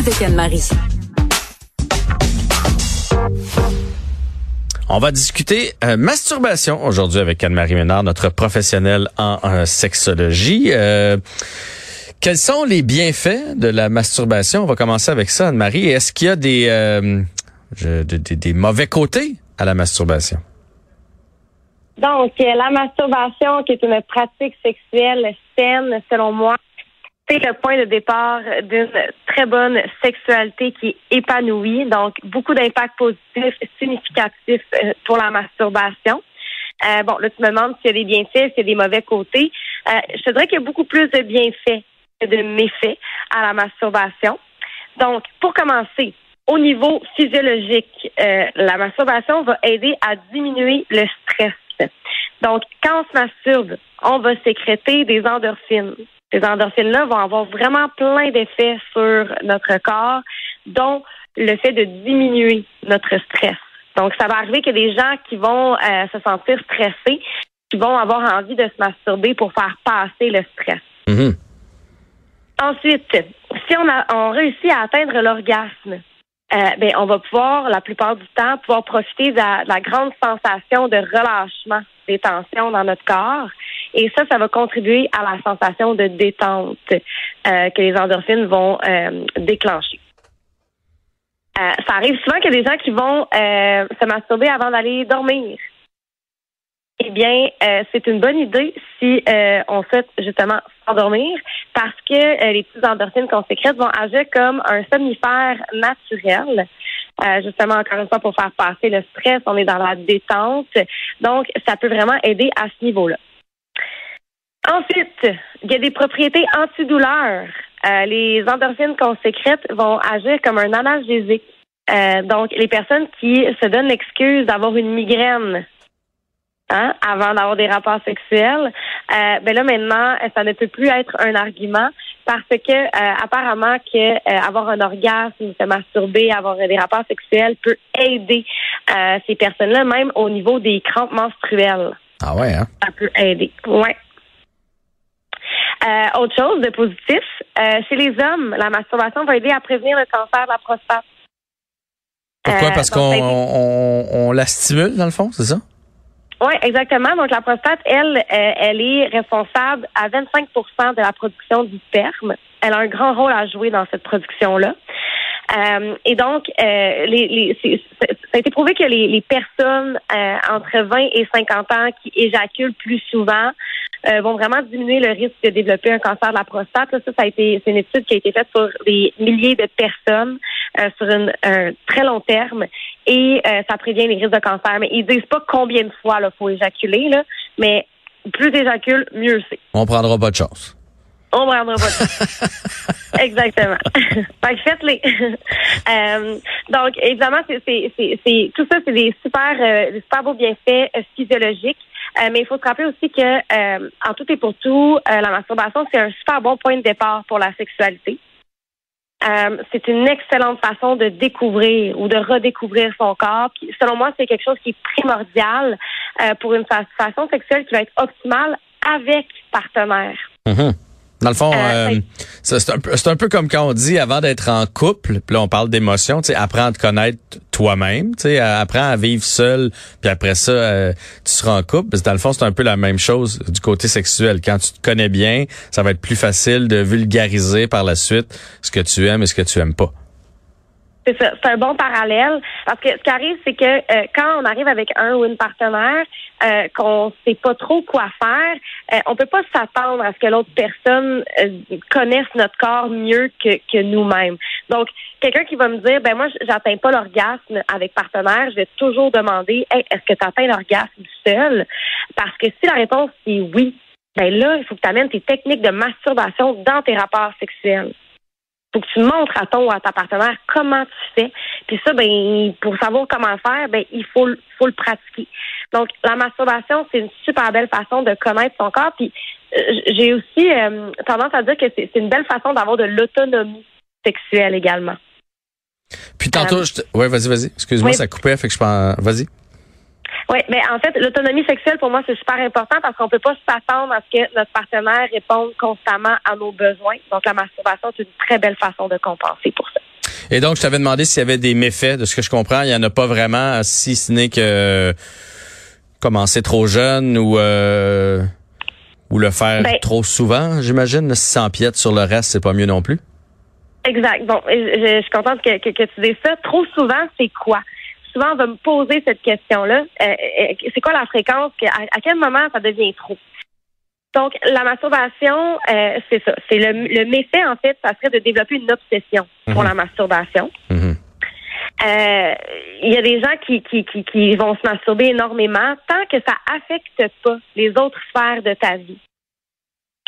avec Anne-Marie. On va discuter euh, masturbation aujourd'hui avec Anne-Marie Ménard, notre professionnelle en, en sexologie. Euh, quels sont les bienfaits de la masturbation? On va commencer avec ça, Anne-Marie. Est-ce qu'il y a des, euh, je- des, des- des mauvais côtés à la masturbation? Donc, euh, la masturbation, qui est une pratique sexuelle saine, selon moi, c'est le point de départ d'une très bonne sexualité qui est épanouie. Donc, beaucoup d'impacts positifs, significatifs euh, pour la masturbation. Euh, bon, là, tu me demandes s'il y a des bienfaits, s'il y a des mauvais côtés. Euh, je te dirais qu'il y a beaucoup plus de bienfaits que de méfaits à la masturbation. Donc, pour commencer, au niveau physiologique, euh, la masturbation va aider à diminuer le stress. Donc, quand on se masturbe, on va sécréter des endorphines. Ces endorphines-là vont avoir vraiment plein d'effets sur notre corps, dont le fait de diminuer notre stress. Donc, ça va arriver a des gens qui vont euh, se sentir stressés, qui vont avoir envie de se masturber pour faire passer le stress. Mhm. Ensuite, si on, a, on réussit à atteindre l'orgasme, euh, ben, on va pouvoir, la plupart du temps, pouvoir profiter de la, de la grande sensation de relâchement des tensions dans notre corps. Et ça, ça va contribuer à la sensation de détente euh, que les endorphines vont euh, déclencher. Euh, ça arrive souvent qu'il y a des gens qui vont euh, se masturber avant d'aller dormir. Eh bien, euh, c'est une bonne idée si euh, on souhaite justement s'endormir parce que les petites endorphines qu'on sécrète vont agir comme un somnifère naturel. Euh, justement, encore une fois, pour faire passer le stress, on est dans la détente. Donc, ça peut vraiment aider à ce niveau-là. Ensuite, il y a des propriétés antidouleurs. Euh, les endorphines qu'on sécrète vont agir comme un analgésique. Euh, donc, les personnes qui se donnent l'excuse d'avoir une migraine hein, avant d'avoir des rapports sexuels, euh, ben là maintenant, ça ne peut plus être un argument parce que euh, apparemment que avoir un orgasme, se masturber, avoir des rapports sexuels peut aider ces personnes-là, même au niveau des crampes menstruelles. Ah ouais, hein? Ça peut aider. Ouais. Euh, autre chose de positif, euh, chez les hommes, la masturbation va aider à prévenir le cancer de la prostate. Pourquoi? Euh, Parce qu'on on, on la stimule, dans le fond, c'est ça? Oui, exactement. Donc, la prostate, elle, elle est responsable à 25% de la production du sperme. Elle a un grand rôle à jouer dans cette production-là. Euh, et donc, euh, les, les, ça a été prouvé que les, les personnes euh, entre 20 et 50 ans qui éjaculent plus souvent euh, vont vraiment diminuer le risque de développer un cancer de la prostate. Ça, ça a été, c'est une étude qui a été faite sur des milliers de personnes euh, sur une- un très long terme et ça prévient les risques de cancer. Mais ils disent pas combien de fois il faut éjaculer, là, mais plus d'éjacule, mieux c'est. On prendra pas de chance. On ne prendra pas de. Exactement. fait que faites-les. Euh, donc, évidemment, c'est, c'est, c'est, c'est- tout ça, c'est des super, euh, des super beaux bienfaits euh, physiologiques. Euh, mais il faut se rappeler aussi que, euh, en tout et pour tout, euh, la masturbation, c'est un super bon point de départ pour la sexualité. Euh, c'est une excellente façon de découvrir ou de redécouvrir son corps. Puis, selon moi, c'est quelque chose qui est primordial euh, pour une satisfaction sexuelle qui va être optimale avec partenaire. Mhm. Dans le fond, Euh, euh, c'est un, peu- c'est un peu comme quand on dit avant d'être en couple, puis là on parle d'émotion, tu sais, apprends à te connaître toi-même, tu sais, apprends à vivre seul, puis après ça, euh, tu seras en couple. Parce que dans le fond, c'est un peu la même chose du côté sexuel. Quand tu te connais bien, ça va être plus facile de vulgariser par la suite ce que tu aimes et ce que tu aimes pas. C'est ça, c'est un bon parallèle. Parce que ce qui arrive, c'est que euh, quand on arrive avec un ou une partenaire, euh, qu'on sait pas trop quoi faire, euh, on peut pas s'attendre à ce que l'autre personne euh, connaisse notre corps mieux que, que nous-mêmes. Donc, quelqu'un qui va me dire, ben moi, j'atteins pas l'orgasme avec partenaire, je vais toujours demander, est-ce que tu atteins l'orgasme seul? Parce que si la réponse est oui, ben là, il faut que tu amènes tes techniques de masturbation dans tes rapports sexuels faut que tu montres à ton ou à ta partenaire comment tu fais. Puis ça, ben, pour savoir comment faire, ben, il faut, le- faut le pratiquer. Donc, la masturbation, c'est une super belle façon de connaître son corps. Puis, euh, j'ai aussi euh, tendance à dire que c'est c'est une belle façon d'avoir de l'autonomie sexuelle également. Puis tantôt, Euh, je te- ouais, vas-y, vas-y. Excuse-moi, oui. ça coupait, fait que je pense, vas-y. Oui, mais en fait, l'autonomie sexuelle, pour moi, c'est super important parce qu'on peut pas s'attendre à ce que notre partenaire réponde constamment à nos besoins. Donc, la masturbation, c'est une très belle façon de compenser pour ça. Et donc, je t'avais demandé s'il y avait des méfaits. De ce que je comprends, il n'y en a pas vraiment, si ce n'est que commencer trop jeune ou euh, ou le faire ben, trop souvent, j'imagine. Si ça empiète sur le reste, c'est pas mieux non plus. Exact. Bon, je, suis contente que, que, tu dises ça. Trop souvent, c'est quoi? Souvent, on va me poser cette question-là. Euh, euh, c'est quoi la fréquence? À, quel moment ça devient trop? Donc, la masturbation, c'est ça. C'est le, le méfait, en fait, ça serait de développer une obsession pour mhm. la masturbation. Mhm. Euh, il y a des gens qui, qui, qui, qui, vont se masturber énormément tant que ça affecte pas les autres sphères de ta vie.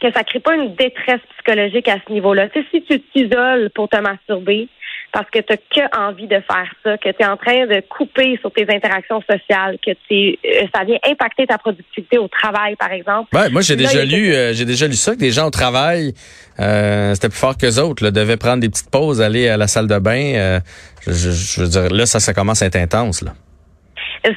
Que ça crée pas une détresse psychologique à ce niveau-là. Tu sais, si tu t'isoles pour te masturber, parce que tu que envie de faire ça, que tu es en train de couper sur tes interactions sociales, que tu euh, ça vient impacter ta productivité au travail, par exemple. Ouais, moi j'ai déjà lu euh, j'ai déjà lu ça que des gens au travail euh, c'était plus fort que autres, là, devaient prendre des petites pauses, aller à la salle de bain. Je, je, je, veux dire, là, ça, ça commence à être intense. Là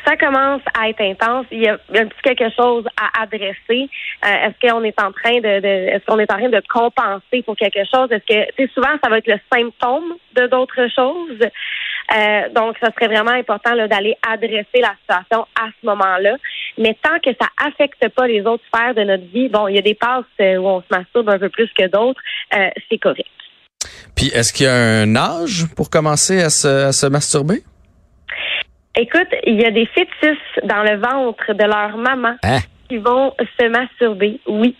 ça commence à être intense. Il y a un petit quelque chose à adresser. Euh, est-ce qu'on est en train de, de est-ce qu'on est en train de compenser pour quelque chose? Est-ce que, tu souvent, ça va être le symptôme de d'autres choses. Euh, donc, ça serait vraiment important d'aller adresser la situation à ce moment-là. Mais tant que ça affecte pas les autres sphères de notre vie, bon, il y a des passes euh, où on se masturbe un peu plus que d'autres, c'est correct. Puis, est-ce qu'il y a un âge pour commencer à se, à se masturber? Écoute, il y a des fœtus dans le ventre de leur maman hein? qui vont se masturber, oui.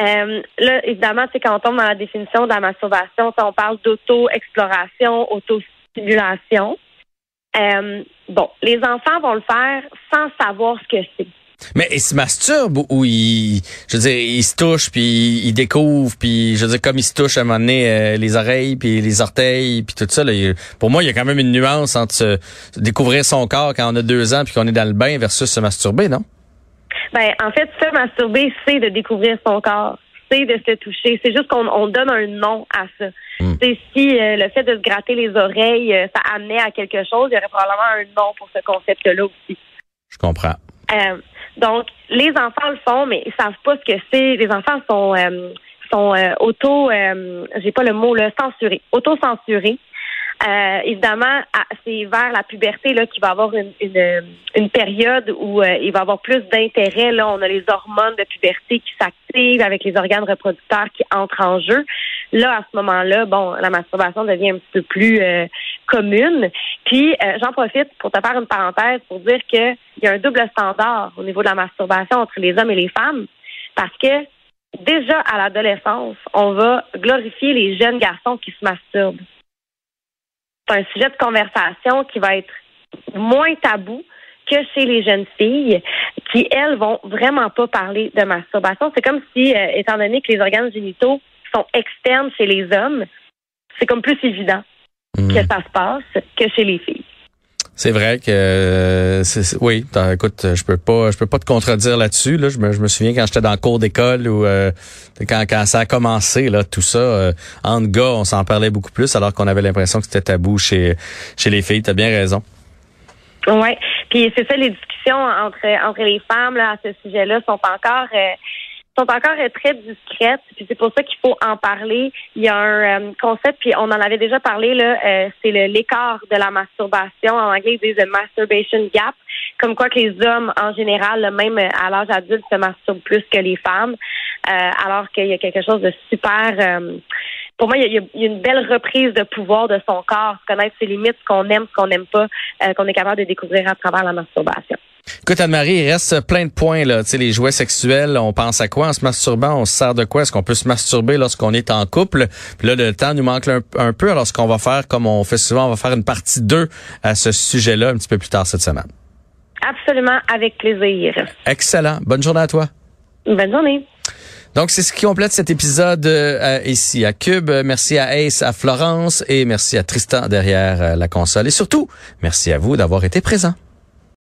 Euh, là, évidemment, c'est quand on tombe dans la définition de la masturbation, on parle d'auto-exploration, auto-stimulation. Euh, bon, les enfants vont le faire sans savoir ce que c'est. Mais ils se masturbent ou ils, je veux dire, ils se touchent puis ils découvrent puis je veux dire comme ils se touchent à un moment donné euh, les oreilles puis les orteils puis tout ça. Là, pour moi, il y a quand même une nuance entre découvrir son corps quand on a deux ans puis qu'on est dans le bain versus se masturber, non? Ben, en fait, se masturber, c'est de découvrir son corps, c'est de se toucher. C'est juste qu'on donne un nom à ça. Hmm. C'est si euh, le fait de se gratter les oreilles, euh, ça amenait à quelque chose, il y aurait probablement un nom pour ce concept-là aussi. Je comprends. Donc, les enfants le font, mais ils savent pas ce que c'est. Les enfants sont euh, sont euh, auto, euh, j'ai pas le mot là, censurés, auto-censurés. Euh, évidemment, c'est vers la puberté là qu'il va avoir une, une, période où il va avoir plus d'intérêt. Là, on a les hormones de puberté qui s'activent avec les organes reproducteurs qui entrent en jeu. Là, à ce moment-là, bon, la masturbation devient un petit peu plus commune. Puis, j'en profite pour te faire une parenthèse pour dire qu'il y a un double standard au niveau de la masturbation entre les hommes et les femmes, parce que déjà à l'adolescence, on va glorifier les jeunes garçons qui se masturbent. C'est un sujet de conversation qui va être moins tabou que chez les jeunes filles qui, elles, vont vraiment pas parler de masturbation. C'est comme si, euh, étant donné que les organes génitaux sont externes chez les hommes, c'est comme plus évident mmh. que ça se passe que chez les filles. C'est vrai que euh, oui, écoute, je peux pas je peux pas te contredire là-dessus là, je me, je me souviens quand j'étais dans le cours d'école ou euh, quand quand ça a commencé là tout ça euh, entre gars, on s'en parlait beaucoup plus alors qu'on avait l'impression que c'était tabou chez chez les filles, tu as bien raison. Ouais, puis c'est ça les discussions entre entre les femmes là à ce sujet-là sont encore euh, sont encore très discrètes. Puis c'est pour ça qu'il faut en parler. Il y a un euh, concept, puis on en avait déjà parlé, là, euh, c'est l'écart de la masturbation. En anglais, ils disent le masturbation gap. Comme quoi que les hommes, en général, même à l'âge adulte, se masturbent plus que les femmes. Euh, alors qu'il y a quelque chose de super pour moi, il y, a, une belle reprise de pouvoir de son corps, connaître ses limites, ce qu'on aime, ce qu'on n'aime pas, qu'on est capable de découvrir à travers la masturbation. Écoute, Anne-Marie, il reste plein de points, là. Tu sais, les jouets sexuels, on pense à quoi? En se masturbant? On se sert de quoi? Est-ce qu'on peut se masturber lorsqu'on est en couple? Puis là, le temps nous manque un, peu. Alors, ce qu'on va faire, comme on fait souvent, on va faire une partie 2 à ce sujet-là un petit peu plus tard cette semaine. Absolument, avec plaisir. Excellent. Bonne journée à toi. Bonne journée. Donc, c'est ce qui complète cet épisode euh, ici à Cube. Merci à Ace, à Florence et merci à Tristan derrière euh, la console. Et surtout, merci à vous d'avoir été présents.